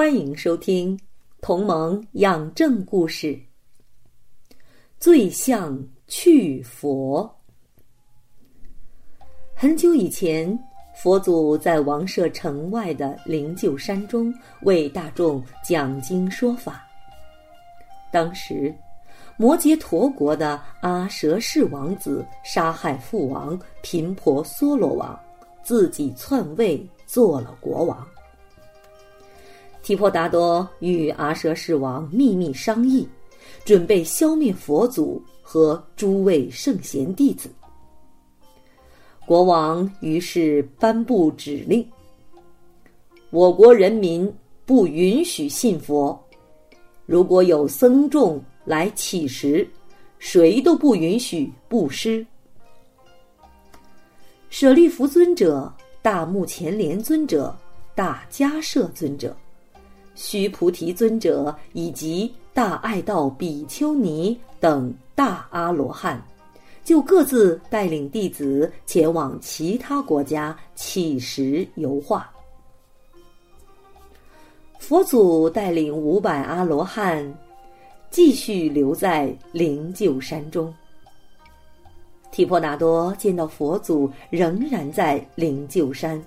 欢迎收听《同盟养正故事》。最相去佛。很久以前，佛祖在王舍城外的灵鹫山中为大众讲经说法。当时，摩羯陀国的阿舍氏王子杀害父王频婆娑罗王，自己篡位做了国王。提婆达多与阿舍世王秘密商议，准备消灭佛祖和诸位圣贤弟子。国王于是颁布指令：我国人民不允许信佛，如果有僧众来乞食，谁都不允许布施。舍利弗尊者、大目犍连尊者、大迦摄尊者。须菩提尊者以及大爱道比丘尼等大阿罗汉，就各自带领弟子前往其他国家乞食游化。佛祖带领五百阿罗汉继续留在灵鹫山中。提婆达多见到佛祖仍然在灵鹫山，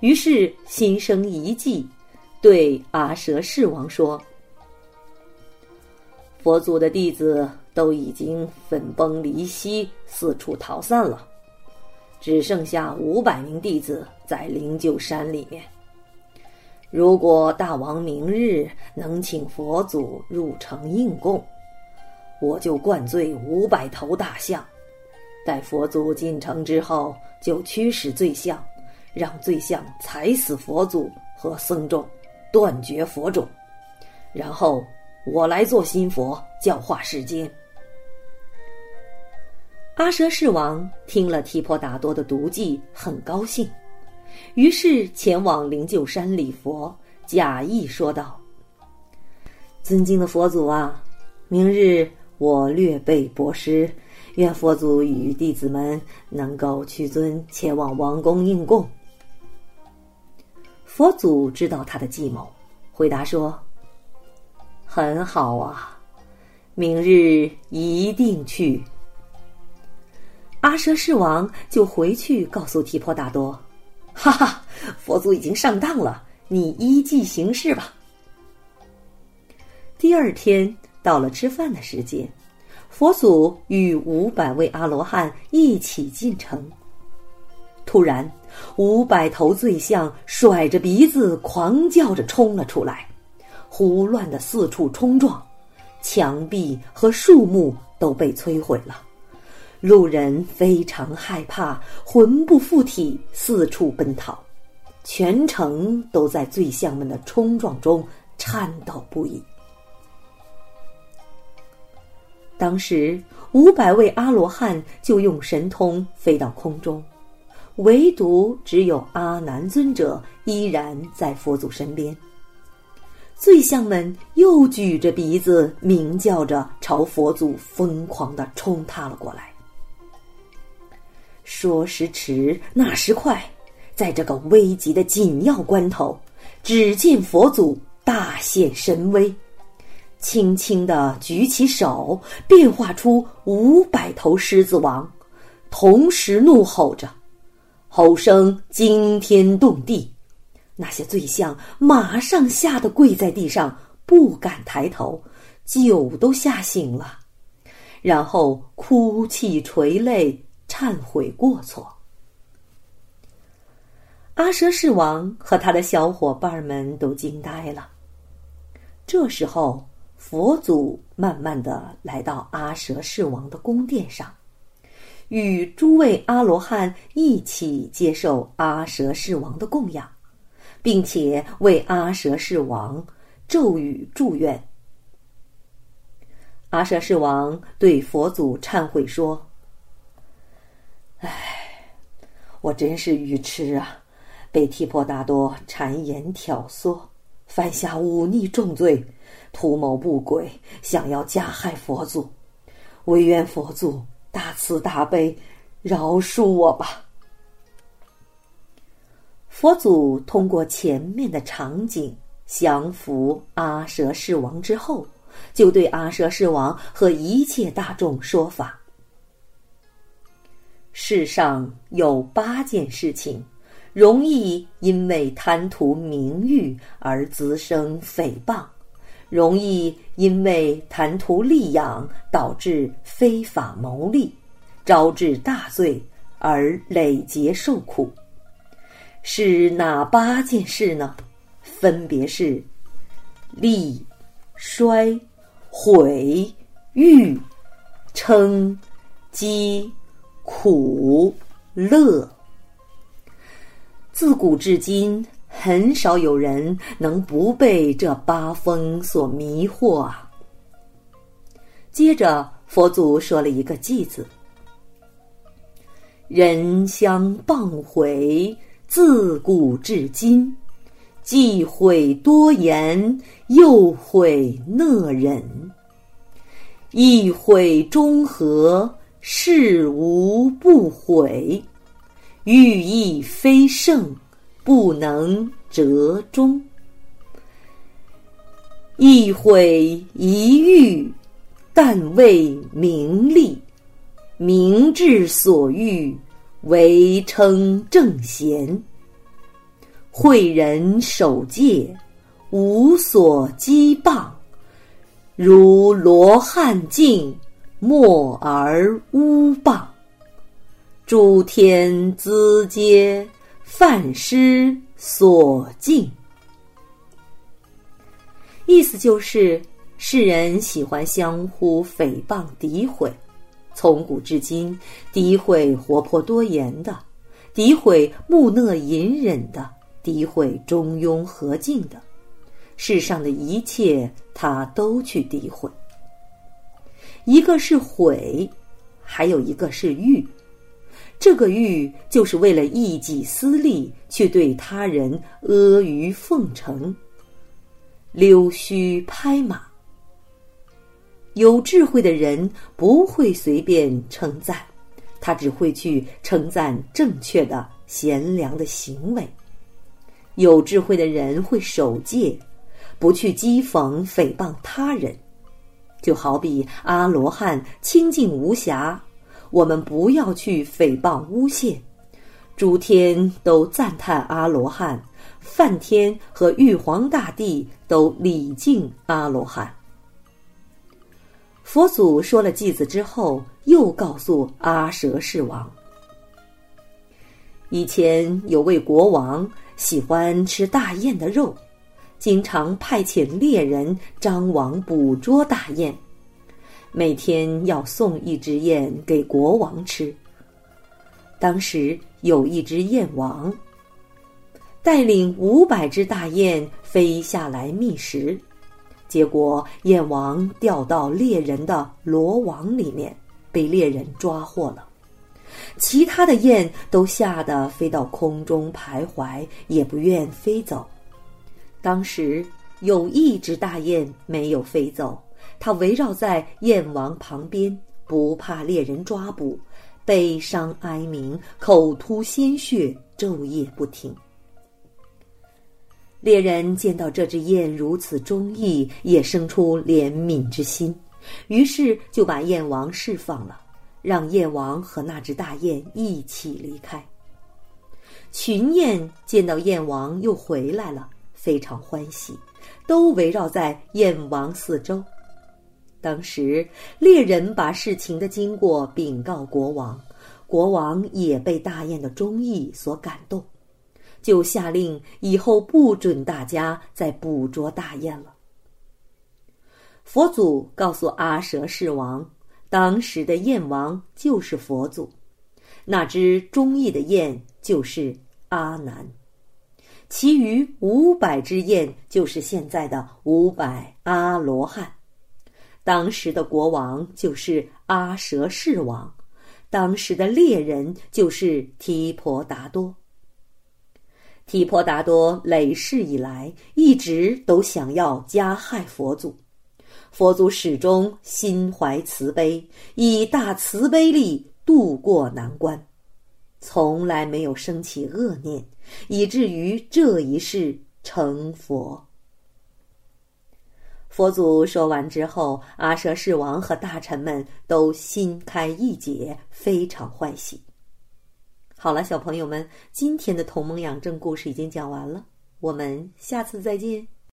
于是心生一计。对阿舍世王说：“佛祖的弟子都已经分崩离析，四处逃散了，只剩下五百名弟子在灵鹫山里面。如果大王明日能请佛祖入城应供，我就灌醉五百头大象。待佛祖进城之后，就驱使醉象，让醉象踩死佛祖和僧众。”断绝佛种，然后我来做新佛，教化世间。阿舍世王听了提婆达多的毒计，很高兴，于是前往灵鹫山礼佛，假意说道：“尊敬的佛祖啊，明日我略备薄施，愿佛祖与弟子们能够屈尊前往王宫应供。”佛祖知道他的计谋，回答说：“很好啊，明日一定去。”阿舍世王就回去告诉提婆达多：“哈哈，佛祖已经上当了，你依计行事吧。”第二天到了吃饭的时间，佛祖与五百位阿罗汉一起进城。突然，五百头醉象甩着鼻子狂叫着冲了出来，胡乱的四处冲撞，墙壁和树木都被摧毁了。路人非常害怕，魂不附体，四处奔逃，全城都在醉象们的冲撞中颤抖不已。当时，五百位阿罗汉就用神通飞到空中。唯独只有阿难尊者依然在佛祖身边。醉象们又举着鼻子鸣叫着，朝佛祖疯狂的冲踏了过来。说时迟，那时快，在这个危急的紧要关头，只见佛祖大显神威，轻轻的举起手，变化出五百头狮子王，同时怒吼着。吼声惊天动地，那些醉象马上吓得跪在地上，不敢抬头，酒都吓醒了，然后哭泣垂泪，忏悔过错。阿舍世王和他的小伙伴们都惊呆了。这时候，佛祖慢慢的来到阿舍世王的宫殿上。与诸位阿罗汉一起接受阿舍世王的供养，并且为阿舍世王咒语祝愿。阿舍世王对佛祖忏悔说：“唉，我真是愚痴啊！被提婆达多谗言挑唆，犯下忤逆重罪，图谋不轨，想要加害佛祖。唯愿佛祖大慈大悲，饶恕我吧。”佛祖通过前面的场景降服阿舍世王之后。就对阿舍世王和一切大众说法：世上有八件事情，容易因为贪图名誉而滋生诽谤，容易因为贪图利养导致非法牟利，招致大罪而累劫受苦。是哪八件事呢？分别是利、衰。毁、欲、嗔、饥、苦、乐，自古至今，很少有人能不被这八风所迷惑啊。接着，佛祖说了一个“偈”子：“人相谤毁，自古至今。”忌讳多言，又讳讷忍；意会中和，事无不悔。欲意非圣，不能折中。意会一欲，但为名利；明智所欲，唯称正贤。慧人守戒，无所羁绊，如罗汉境，默而乌谤。诸天资皆犯失所敬。意思就是，世人喜欢相互诽谤诋毁，从古至今，诋毁活泼多言的，诋毁木讷隐忍的。诋毁中庸和敬的，世上的一切，他都去诋毁。一个是毁，还有一个是欲。这个欲，就是为了一己私利，去对他人阿谀奉承、溜须拍马。有智慧的人不会随便称赞，他只会去称赞正确的、贤良的行为。有智慧的人会守戒，不去讥讽诽谤他人，就好比阿罗汉清净无瑕。我们不要去诽谤诬陷，诸天都赞叹阿罗汉，梵天和玉皇大帝都礼敬阿罗汉。佛祖说了偈子之后，又告诉阿舍世王：以前有位国王。喜欢吃大雁的肉，经常派遣猎人张网捕捉大雁，每天要送一只雁给国王吃。当时有一只燕王，带领五百只大雁飞下来觅食，结果燕王掉到猎人的罗网里面，被猎人抓获了。其他的雁都吓得飞到空中徘徊，也不愿飞走。当时有一只大雁没有飞走，它围绕在燕王旁边，不怕猎人抓捕，悲伤哀鸣，口吐鲜血，昼夜不停。猎人见到这只雁如此忠义，也生出怜悯之心，于是就把燕王释放了。让燕王和那只大雁一起离开。群雁见到燕王又回来了，非常欢喜，都围绕在燕王四周。当时猎人把事情的经过禀告国王，国王也被大雁的忠义所感动，就下令以后不准大家再捕捉大雁了。佛祖告诉阿舍世王。当时的燕王就是佛祖，那只忠义的雁就是阿难。其余五百只雁就是现在的五百阿罗汉。当时的国王就是阿舍世王，当时的猎人就是提婆达多。提婆达多累世以来一直都想要加害佛祖，佛祖始终心怀慈悲，以大慈悲力渡过难关，从来没有升起恶念，以至于这一世成佛。佛祖说完之后，阿舍世王和大臣们都心开意解，非常欢喜。好了，小朋友们，今天的同盟养正故事已经讲完了，我们下次再见。